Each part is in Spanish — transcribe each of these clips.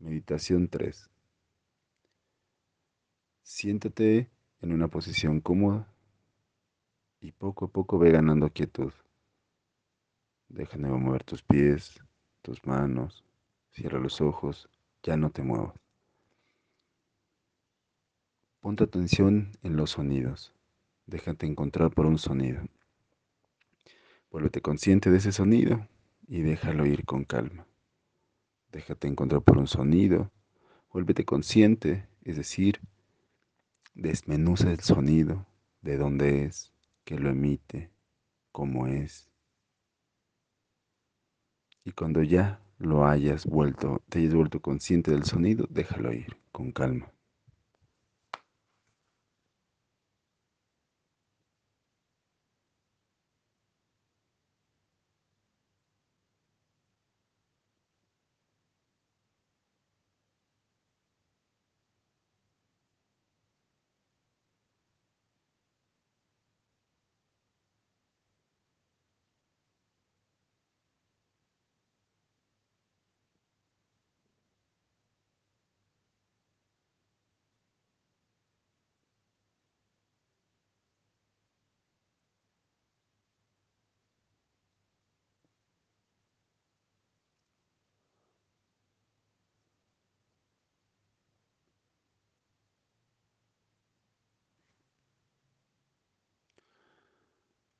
Meditación 3. Siéntate en una posición cómoda y poco a poco ve ganando quietud. Deja de mover tus pies, tus manos, cierra los ojos, ya no te muevas. Ponte atención en los sonidos. Déjate encontrar por un sonido. Vuélvete consciente de ese sonido y déjalo ir con calma. Déjate encontrar por un sonido, vuélvete consciente, es decir, desmenuza el sonido, de dónde es, qué lo emite, cómo es. Y cuando ya lo hayas vuelto, te hayas vuelto consciente del sonido, déjalo ir con calma.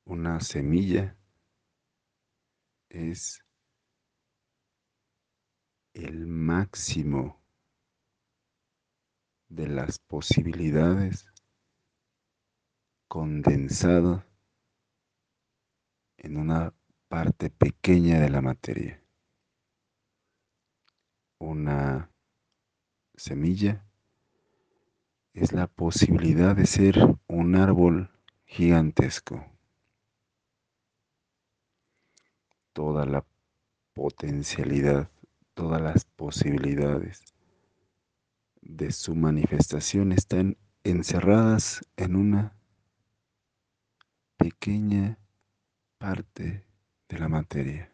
Una semilla es el máximo de las posibilidades condensado en una parte pequeña de la materia. Una semilla es la posibilidad de ser un árbol gigantesco. Toda la potencialidad, todas las posibilidades de su manifestación están encerradas en una pequeña parte de la materia.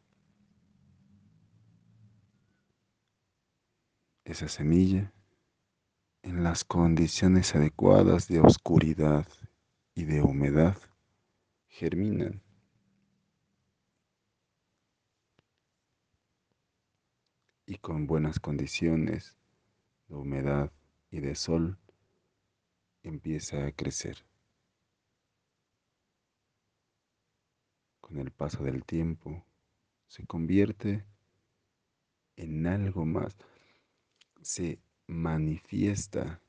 Esa semilla en las condiciones adecuadas de oscuridad y de humedad germinan. Y con buenas condiciones de humedad y de sol empieza a crecer. Con el paso del tiempo se convierte en algo más, se manifiesta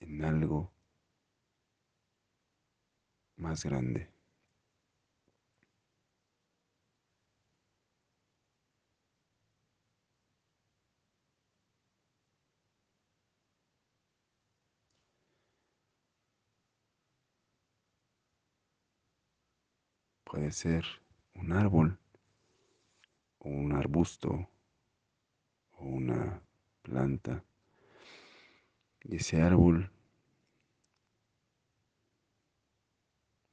en algo más grande. Puede ser un árbol o un arbusto o una planta. Y ese árbol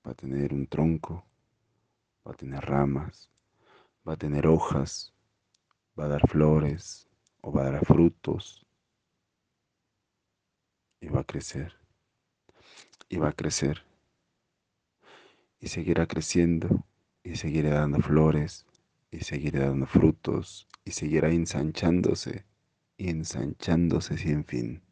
va a tener un tronco, va a tener ramas, va a tener hojas, va a dar flores o va a dar frutos y va a crecer y va a crecer y seguirá creciendo y seguirá dando flores y seguirá dando frutos y seguirá ensanchándose y ensanchándose sin fin.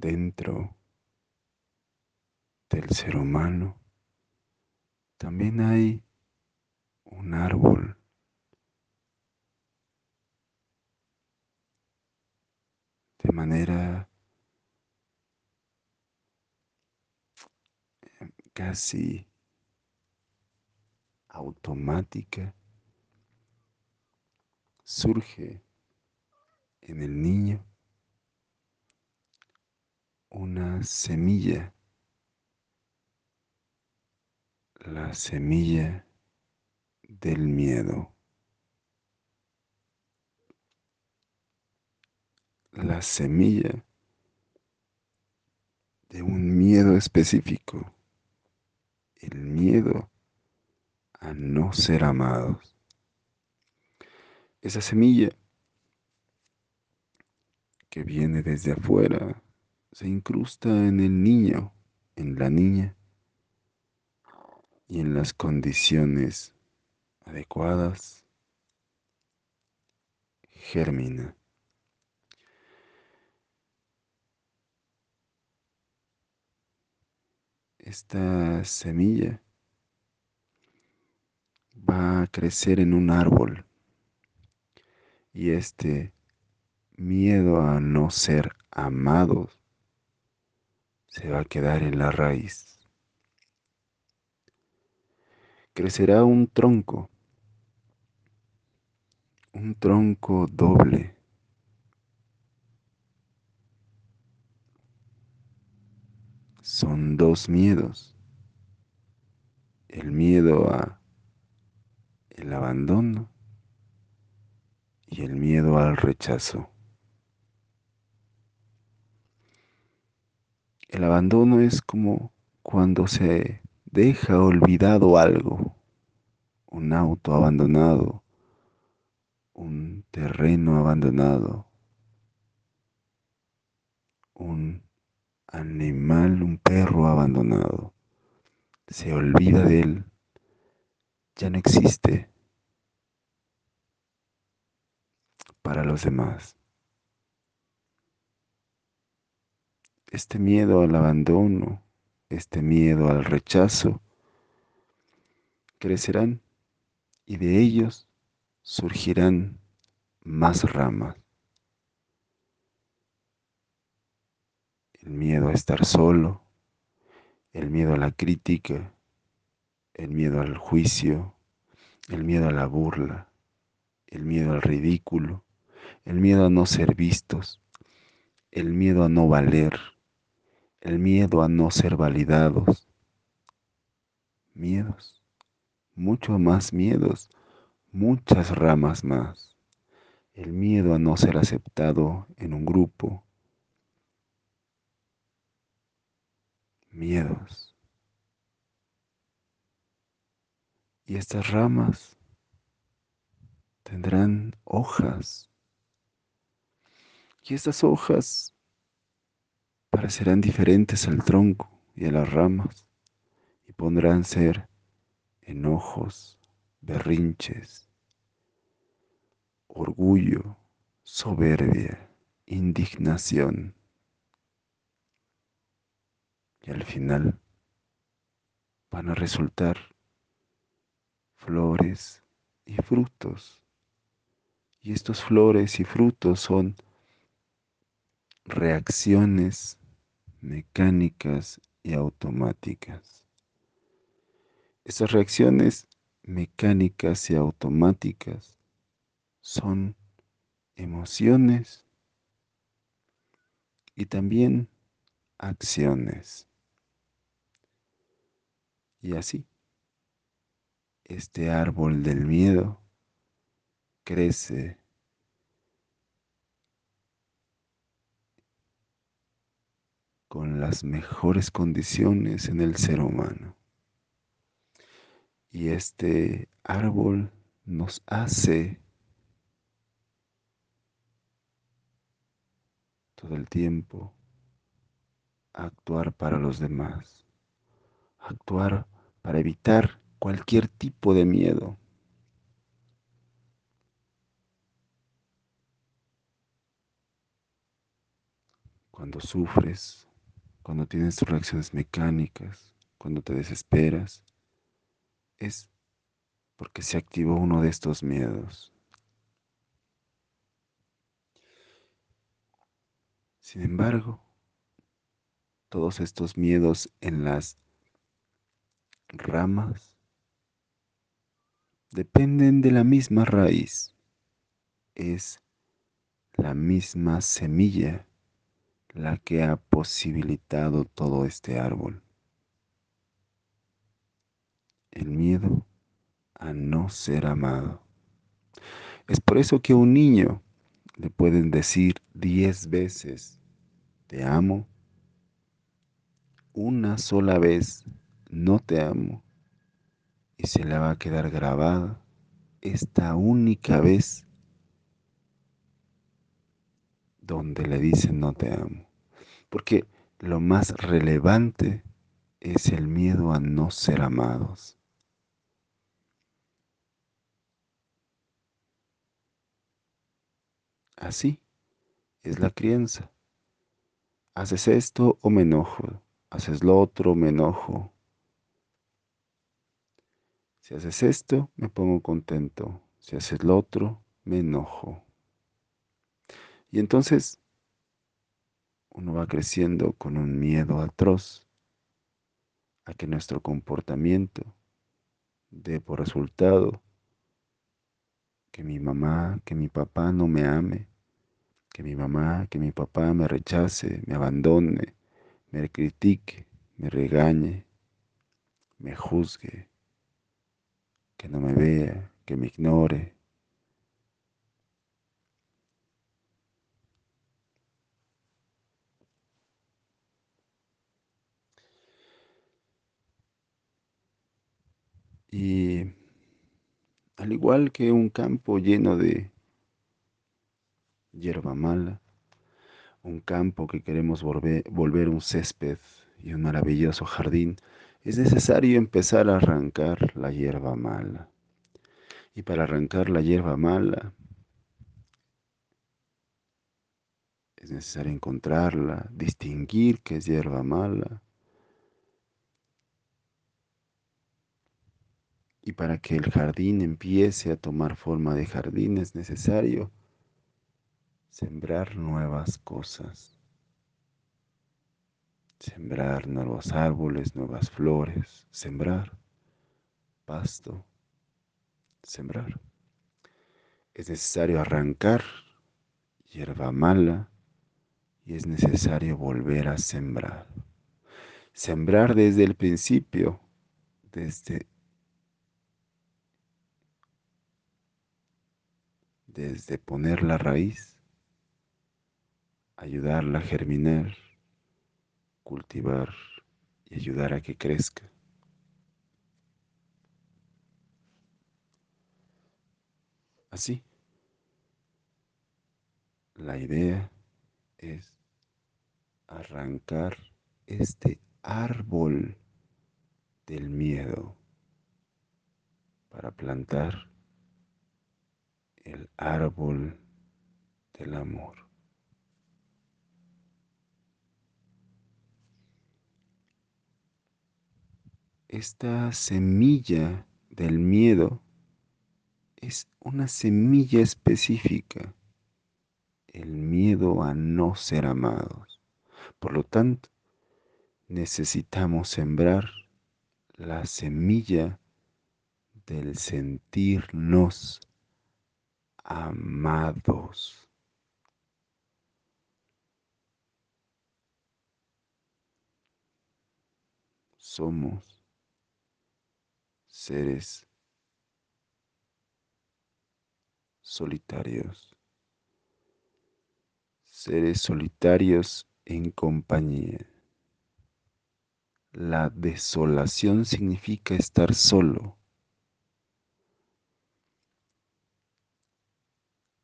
Dentro del ser humano. También hay un árbol de manera casi automática surge en el niño una semilla la semilla del miedo. La semilla de un miedo específico. El miedo a no ser amados. Esa semilla que viene desde afuera se incrusta en el niño, en la niña y en las condiciones adecuadas germina. Esta semilla va a crecer en un árbol y este miedo a no ser amados se va a quedar en la raíz. Crecerá un tronco, un tronco doble. Son dos miedos. El miedo a el abandono y el miedo al rechazo. El abandono es como cuando se deja olvidado algo, un auto abandonado, un terreno abandonado, un animal, un perro abandonado. Se olvida de él, ya no existe para los demás. Este miedo al abandono, este miedo al rechazo, crecerán y de ellos surgirán más ramas. El miedo a estar solo, el miedo a la crítica, el miedo al juicio, el miedo a la burla, el miedo al ridículo, el miedo a no ser vistos, el miedo a no valer, el miedo a no ser validados. Miedos, mucho más miedos, muchas ramas más. El miedo a no ser aceptado en un grupo. Miedos. Y estas ramas tendrán hojas. Y estas hojas parecerán diferentes al tronco y a las ramas y pondrán ser enojos, berrinches, orgullo, soberbia, indignación. Y al final van a resultar flores y frutos. Y estos flores y frutos son reacciones mecánicas y automáticas. Estas reacciones mecánicas y automáticas son emociones y también acciones. Y así, este árbol del miedo crece con las mejores condiciones en el ser humano. Y este árbol nos hace todo el tiempo actuar para los demás, actuar para evitar cualquier tipo de miedo. Cuando sufres, cuando tienes tus reacciones mecánicas, cuando te desesperas, es porque se activó uno de estos miedos. Sin embargo, todos estos miedos en las ramas dependen de la misma raíz. Es la misma semilla la que ha posibilitado todo este árbol. el miedo a no ser amado. Es por eso que a un niño le pueden decir diez veces, te amo, una sola vez, no te amo, y se le va a quedar grabada esta única vez donde le dicen no te amo. Porque lo más relevante es el miedo a no ser amados. Así es la crianza. Haces esto o me enojo. Haces lo otro, me enojo. Si haces esto, me pongo contento. Si haces lo otro, me enojo. Y entonces uno va creciendo con un miedo atroz a que nuestro comportamiento dé por resultado que mi mamá, que mi papá no me ame, que mi mamá, que mi papá me rechace, me abandone, me critique, me regañe, me juzgue, que no me vea, que me ignore. Y al igual que un campo lleno de hierba mala, un campo que queremos volver, volver un césped y un maravilloso jardín, es necesario empezar a arrancar la hierba mala. Y para arrancar la hierba mala es necesario encontrarla, distinguir qué es hierba mala. Y para que el jardín empiece a tomar forma de jardín es necesario sembrar nuevas cosas, sembrar nuevos árboles, nuevas flores, sembrar pasto, sembrar. Es necesario arrancar hierba mala y es necesario volver a sembrar. Sembrar desde el principio, desde desde poner la raíz, ayudarla a germinar, cultivar y ayudar a que crezca. Así, la idea es arrancar este árbol del miedo para plantar el árbol del amor. Esta semilla del miedo es una semilla específica, el miedo a no ser amados. Por lo tanto, necesitamos sembrar la semilla del sentirnos amados. Somos seres solitarios, seres solitarios en compañía. La desolación significa estar solo.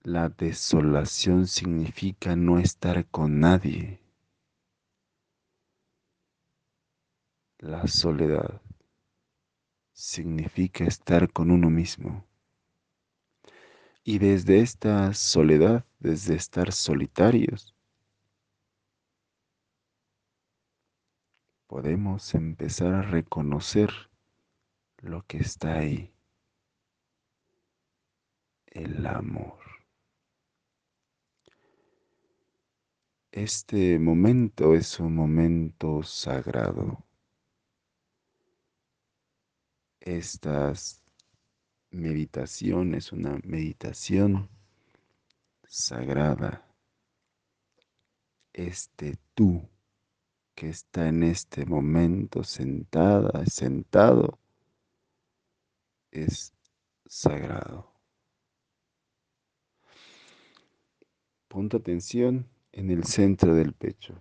La desolación significa no estar con nadie. La soledad significa estar con uno mismo. Y desde esta soledad, desde estar solitarios, podemos empezar a reconocer lo que está ahí, el amor. Este momento es un momento sagrado. Estas meditación es una meditación sagrada. Este tú que está en este momento sentada, sentado, es sagrado. Pon tu atención en el centro del pecho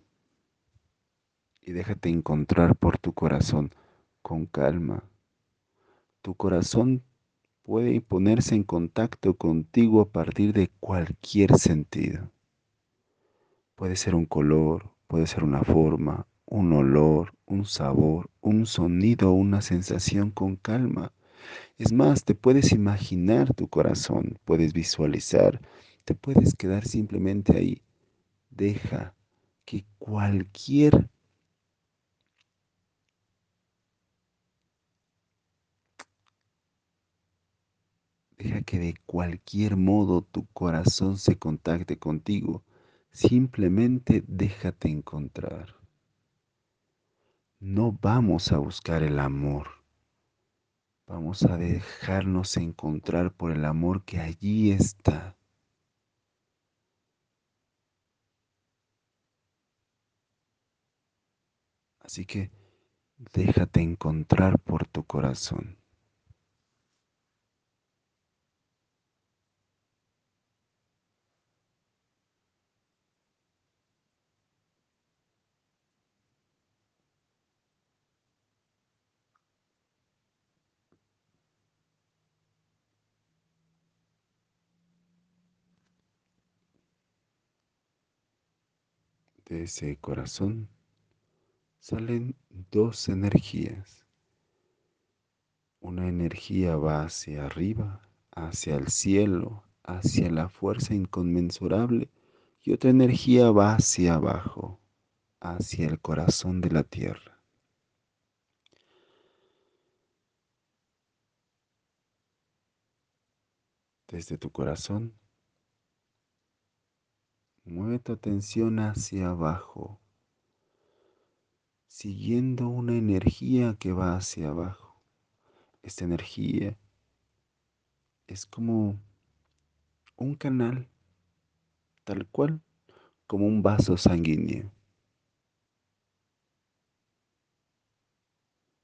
y déjate encontrar por tu corazón con calma. Tu corazón puede ponerse en contacto contigo a partir de cualquier sentido. Puede ser un color, puede ser una forma, un olor, un sabor, un sonido, una sensación con calma. Es más, te puedes imaginar tu corazón, puedes visualizar, te puedes quedar simplemente ahí. Deja que cualquier Deja que de cualquier modo tu corazón se contacte contigo. Simplemente déjate encontrar. No vamos a buscar el amor. Vamos a dejarnos encontrar por el amor que allí está. Así que déjate encontrar por tu corazón. de ese corazón salen dos energías. Una energía va hacia arriba, hacia el cielo, hacia la fuerza inconmensurable, y otra energía va hacia abajo, hacia el corazón de la tierra. Desde tu corazón Mueve tu atención hacia abajo, siguiendo una energía que va hacia abajo. Esta energía es como un canal, tal cual como un vaso sanguíneo.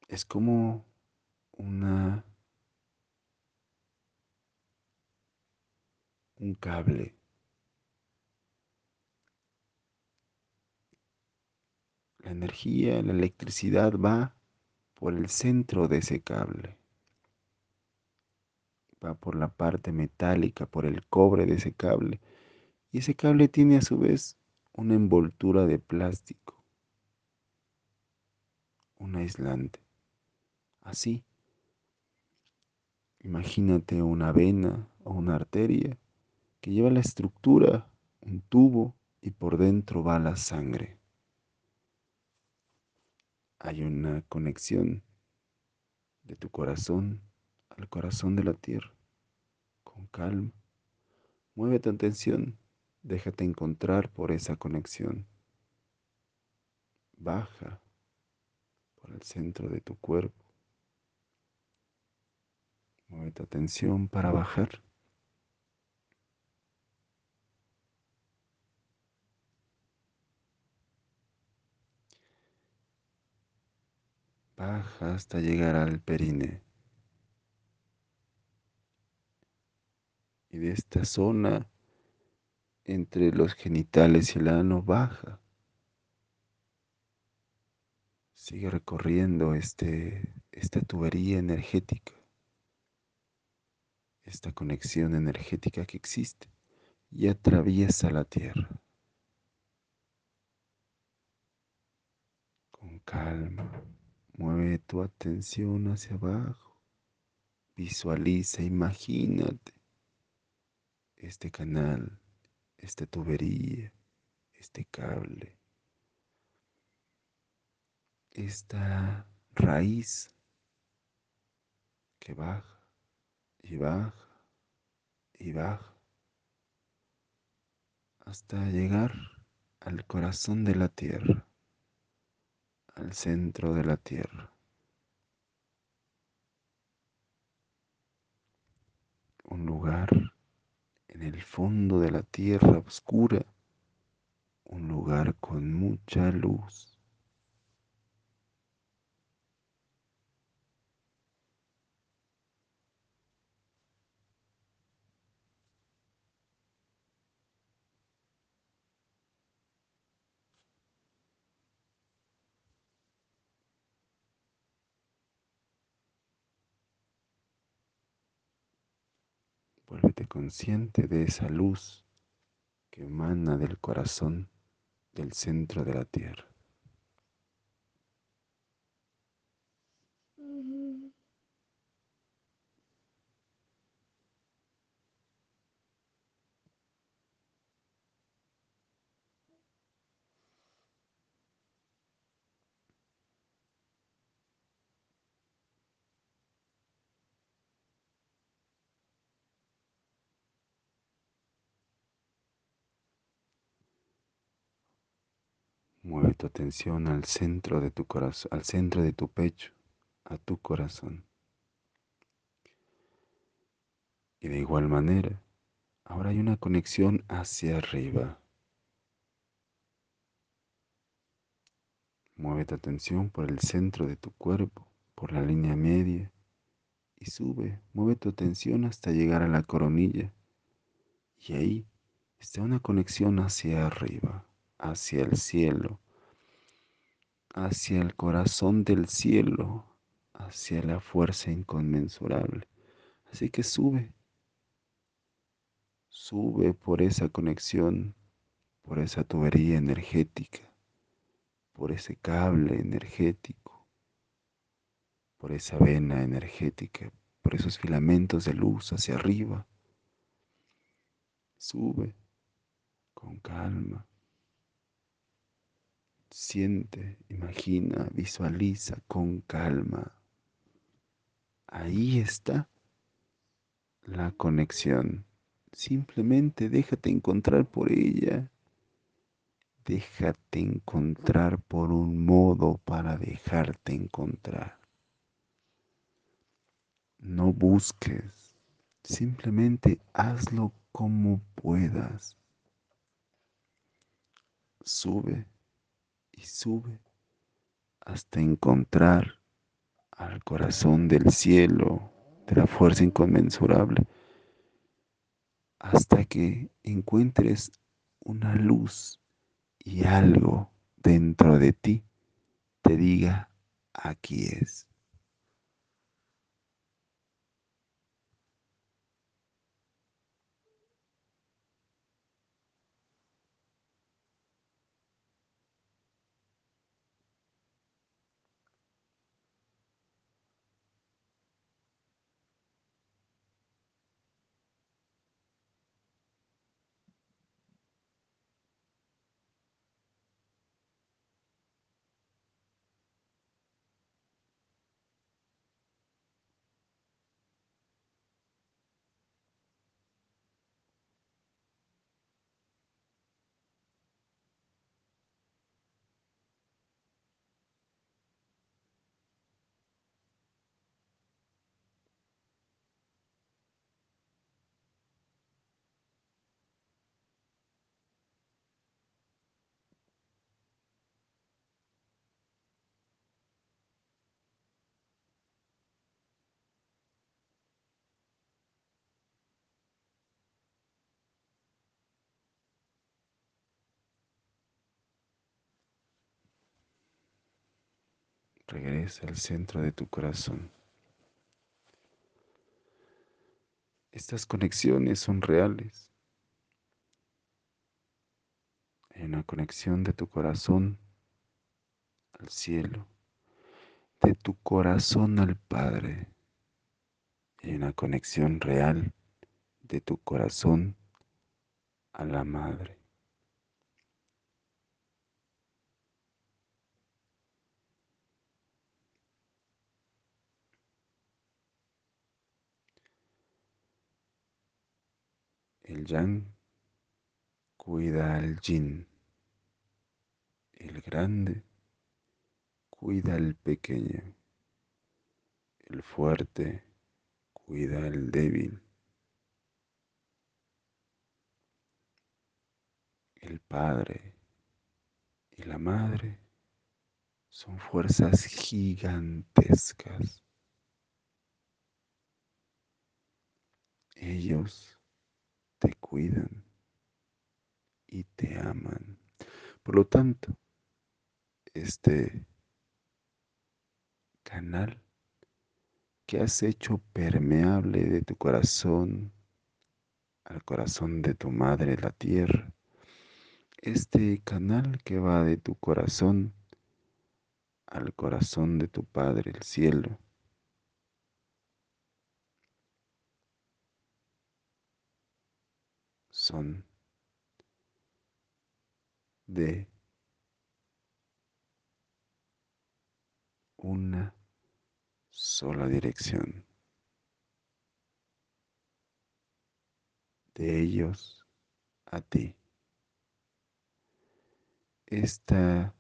Es como una un cable La energía, la electricidad va por el centro de ese cable. Va por la parte metálica, por el cobre de ese cable. Y ese cable tiene a su vez una envoltura de plástico, un aislante. Así, imagínate una vena o una arteria que lleva la estructura, un tubo, y por dentro va la sangre hay una conexión de tu corazón al corazón de la tierra. Con calma, mueve tu atención, déjate encontrar por esa conexión. Baja por el centro de tu cuerpo. Mueve tu atención para bajar. Baja hasta llegar al perine. Y de esta zona entre los genitales y el ano baja. Sigue recorriendo este, esta tubería energética, esta conexión energética que existe y atraviesa la tierra. Con calma. Mueve tu atención hacia abajo. Visualiza, imagínate este canal, esta tubería, este cable, esta raíz que baja y baja y baja hasta llegar al corazón de la tierra al centro de la tierra. Un lugar en el fondo de la tierra oscura, un lugar con mucha luz. Vuélvete consciente de esa luz que emana del corazón del centro de la tierra. Mueve tu atención al centro de tu corazón, al centro de tu pecho, a tu corazón. Y de igual manera, ahora hay una conexión hacia arriba. Mueve tu atención por el centro de tu cuerpo, por la línea media, y sube. Mueve tu atención hasta llegar a la coronilla. Y ahí está una conexión hacia arriba hacia el cielo, hacia el corazón del cielo, hacia la fuerza inconmensurable. Así que sube, sube por esa conexión, por esa tubería energética, por ese cable energético, por esa vena energética, por esos filamentos de luz hacia arriba. Sube con calma Siente, imagina, visualiza con calma. Ahí está la conexión. Simplemente déjate encontrar por ella. Déjate encontrar por un modo para dejarte encontrar. No busques, simplemente hazlo como puedas. Sube y sube hasta encontrar al corazón del cielo, de la fuerza inconmensurable, hasta que encuentres una luz y algo dentro de ti te diga, aquí es. Regresa al centro de tu corazón. Estas conexiones son reales. Hay una conexión de tu corazón al cielo, de tu corazón al Padre. Hay una conexión real de tu corazón a la Madre. El yang cuida al yin. El grande cuida al pequeño. El fuerte cuida al débil. El padre y la madre son fuerzas gigantescas. Ellos te cuidan y te aman. Por lo tanto, este canal que has hecho permeable de tu corazón al corazón de tu madre la tierra, este canal que va de tu corazón al corazón de tu Padre el cielo. Son de una sola dirección. De ellos a ti. Esta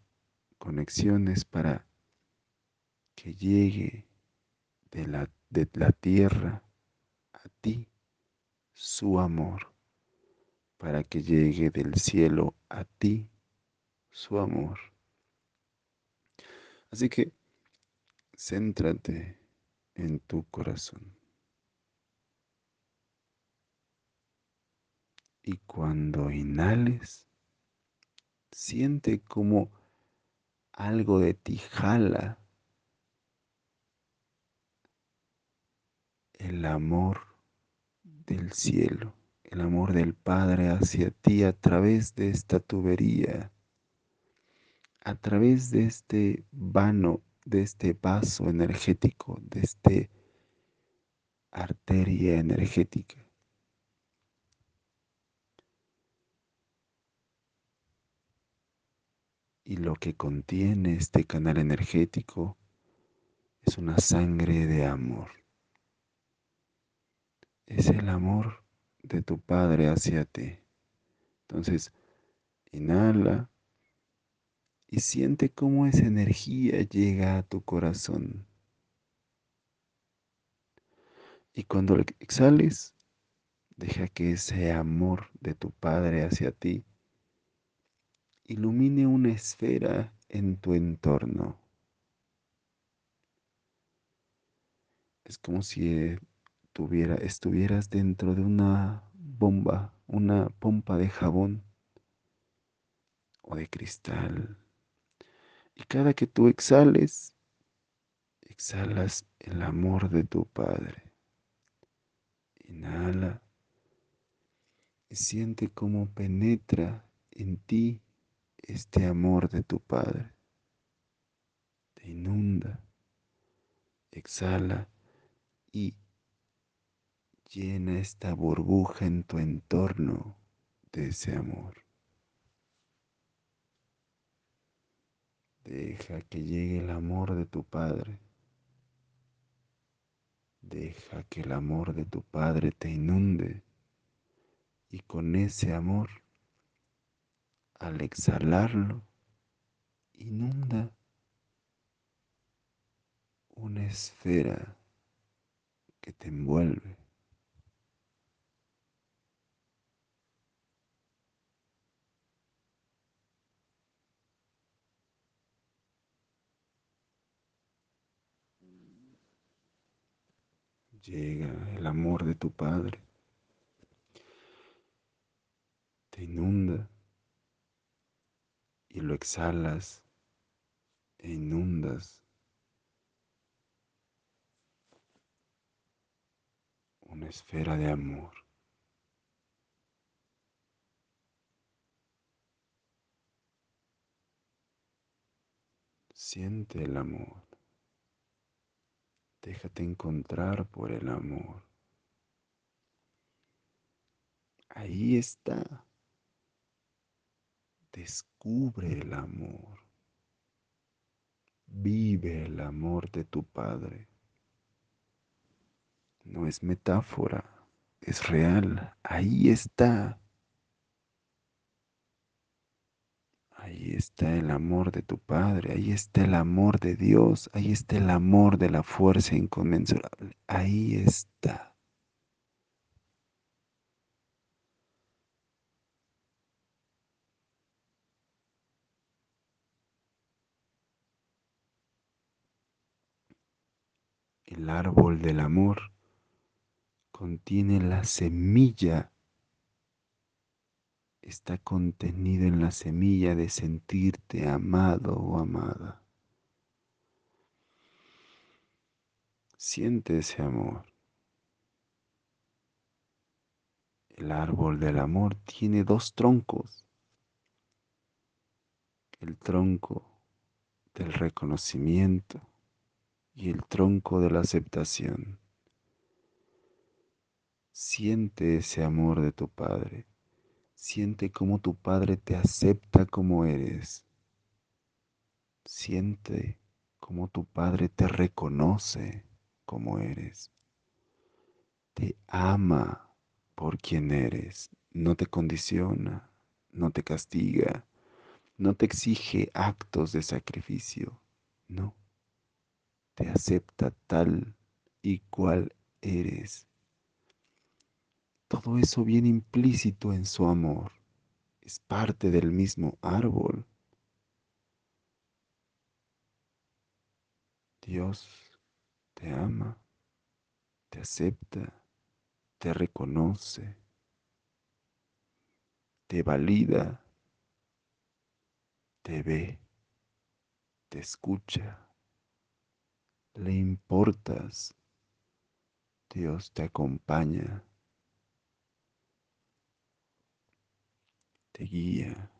conexión es para que llegue de la, de la tierra a ti su amor, para que llegue del cielo a ti su amor. Así que céntrate en tu corazón. Y cuando inhales, siente como algo de ti jala el amor del cielo, el amor del Padre hacia ti a través de esta tubería, a través de este vano, de este vaso energético, de este arteria energética. Y lo que contiene este canal energético es una sangre de amor es el amor de tu Padre hacia ti. Entonces, inhala y siente cómo esa energía llega a tu corazón. Y cuando exhales, deja que ese amor de tu Padre hacia ti ilumine una esfera en tu entorno. Es como si estuvieras dentro de una bomba, una pompa de jabón o de cristal. Y cada que tú exhales, exhalas el amor de tu Padre. Inhala y siente cómo penetra en ti este amor de tu Padre. Te inunda. Exhala y Llena esta burbuja en tu entorno de ese amor. Deja que llegue el amor de tu Padre. Deja que el amor de tu Padre te inunde. Y con ese amor, al exhalarlo, inunda una esfera que te envuelve. Llega el amor de tu Padre, te inunda y lo exhalas e inundas una esfera de amor. Siente el amor. Déjate encontrar por el amor. Ahí está. Descubre el amor. Vive el amor de tu Padre. No es metáfora, es real. Ahí está. Ahí está el amor de tu Padre, ahí está el amor de Dios, ahí está el amor de la fuerza inconmensurable, ahí está. El árbol del amor contiene la semilla está contenido en la semilla de sentirte amado o amada. Siente ese amor. El árbol del amor tiene dos troncos. El tronco del reconocimiento y el tronco de la aceptación. Siente ese amor de tu Padre. Siente cómo tu Padre te acepta como eres. Siente cómo tu Padre te reconoce como eres. Te ama por quien eres. No te condiciona, no te castiga, no te exige actos de sacrificio. No. Te acepta tal y cual eres. Todo eso viene implícito en su amor. Es parte del mismo árbol. Dios te ama, te acepta, te reconoce, te valida, te ve, te escucha, le importas. Dios te acompaña. Te guía,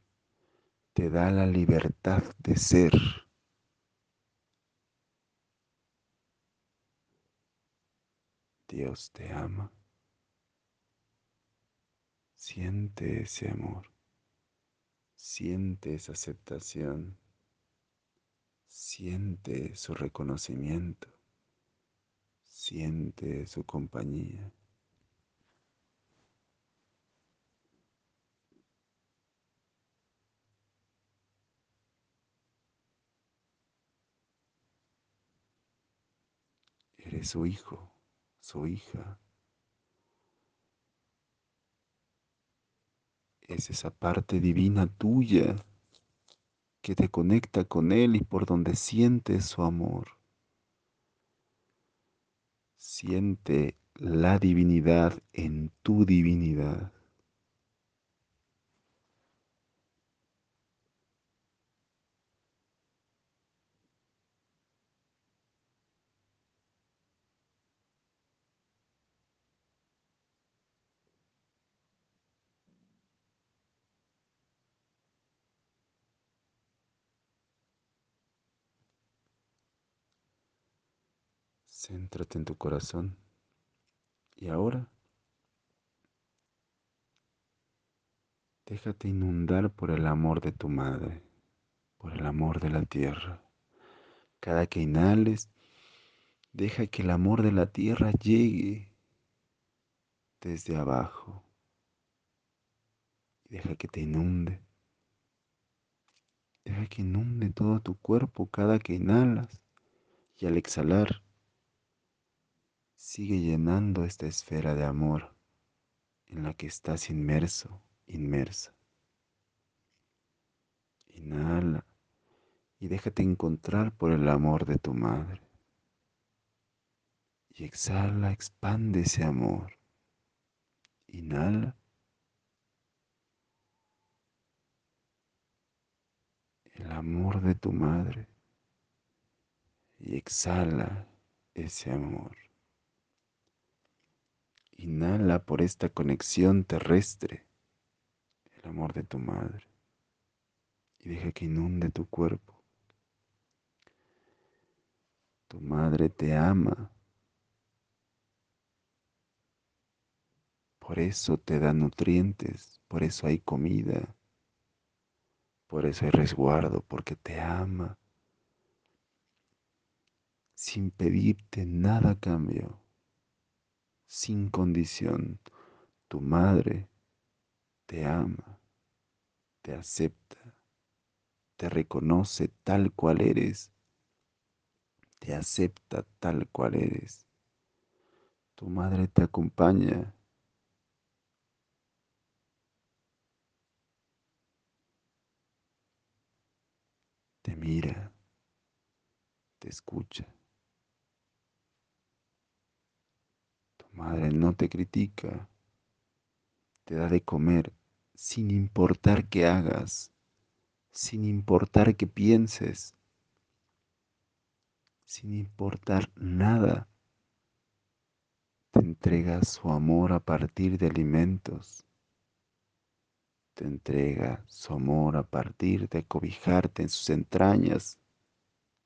te da la libertad de ser. Dios te ama. Siente ese amor. Siente esa aceptación. Siente su reconocimiento. Siente su compañía. Eres su hijo, su hija. Es esa parte divina tuya que te conecta con Él y por donde sientes su amor. Siente la divinidad en tu divinidad. Céntrate en tu corazón. Y ahora, déjate inundar por el amor de tu madre, por el amor de la tierra. Cada que inhales, deja que el amor de la tierra llegue desde abajo. Y deja que te inunde. Deja que inunde todo tu cuerpo cada que inhalas. Y al exhalar, Sigue llenando esta esfera de amor en la que estás inmerso, inmersa. Inhala y déjate encontrar por el amor de tu madre. Y exhala, expande ese amor. Inhala. El amor de tu madre. Y exhala ese amor. Inhala por esta conexión terrestre el amor de tu madre y deja que inunde tu cuerpo. Tu madre te ama. Por eso te da nutrientes, por eso hay comida, por eso hay resguardo, porque te ama, sin pedirte nada a cambio sin condición. Tu madre te ama, te acepta, te reconoce tal cual eres, te acepta tal cual eres. Tu madre te acompaña. Te mira, te escucha. Madre no te critica, te da de comer sin importar qué hagas, sin importar qué pienses, sin importar nada. Te entrega su amor a partir de alimentos. Te entrega su amor a partir de cobijarte en sus entrañas,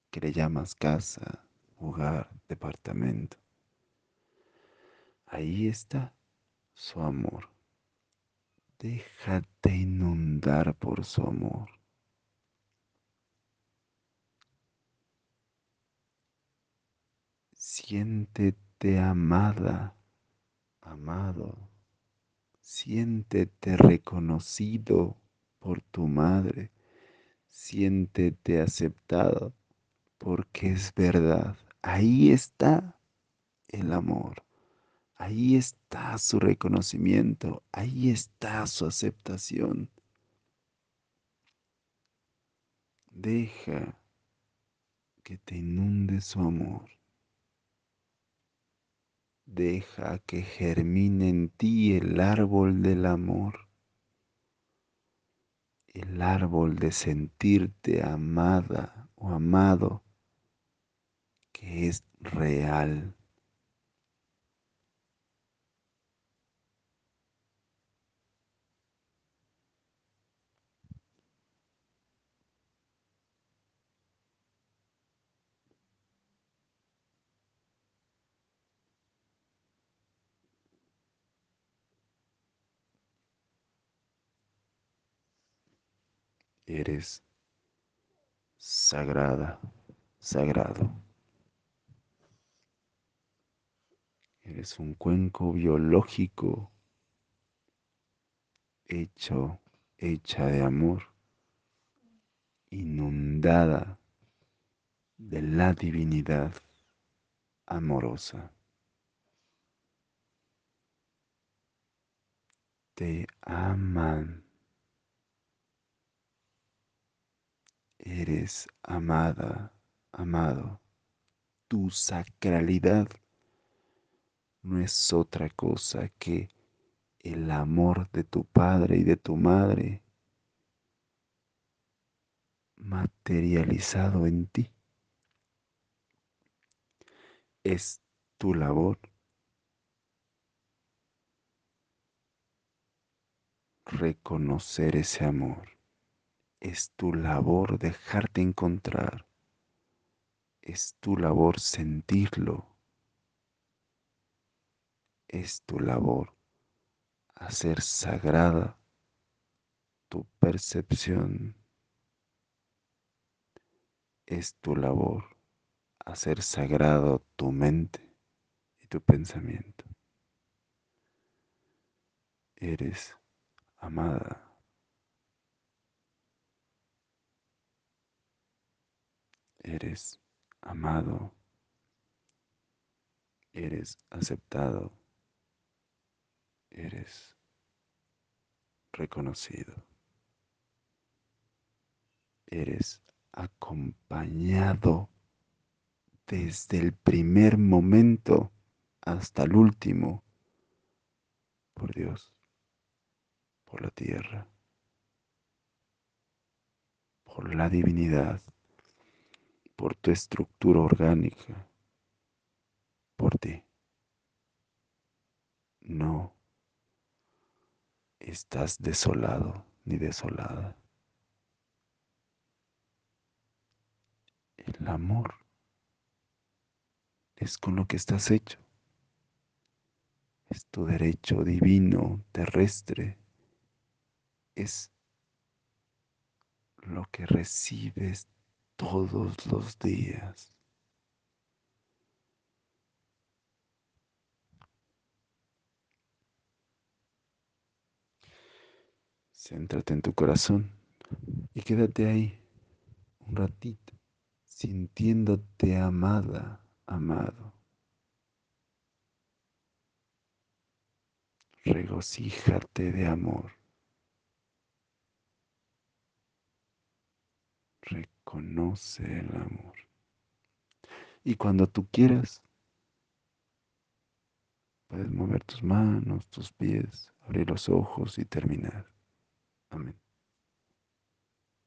que le llamas casa, hogar, departamento. Ahí está su amor. Déjate inundar por su amor. Siéntete amada, amado. Siéntete reconocido por tu madre. Siéntete aceptado porque es verdad. Ahí está el amor. Ahí está su reconocimiento. Ahí está su aceptación. Deja que te inunde su amor. Deja que germine en ti el árbol del amor, el árbol de sentirte amada o amado, que es real. Eres sagrada, sagrado. Eres un cuenco biológico hecho, hecha de amor, inundada de la divinidad amorosa. Te aman Eres amada, amado. Tu sacralidad no es otra cosa que el amor de tu padre y de tu madre materializado en ti. Es tu labor reconocer ese amor es tu labor dejarte encontrar, es tu labor sentirlo, es tu labor hacer sagrada tu percepción, es tu labor hacer sagrado tu mente y tu pensamiento. Eres amada. Eres amado. Eres aceptado. Eres reconocido. Eres acompañado desde el primer momento hasta el último por Dios, por la tierra, por la divinidad por tu estructura orgánica, por ti. No estás desolado ni desolada. El amor es con lo que estás hecho. Es tu derecho divino, terrestre. Es lo que recibes todos los días. Céntrate en tu corazón y quédate ahí un ratito, sintiéndote amada, amado. Regocíjate de amor. Conoce el amor. Y cuando tú quieras, puedes mover tus manos, tus pies, abrir los ojos y terminar.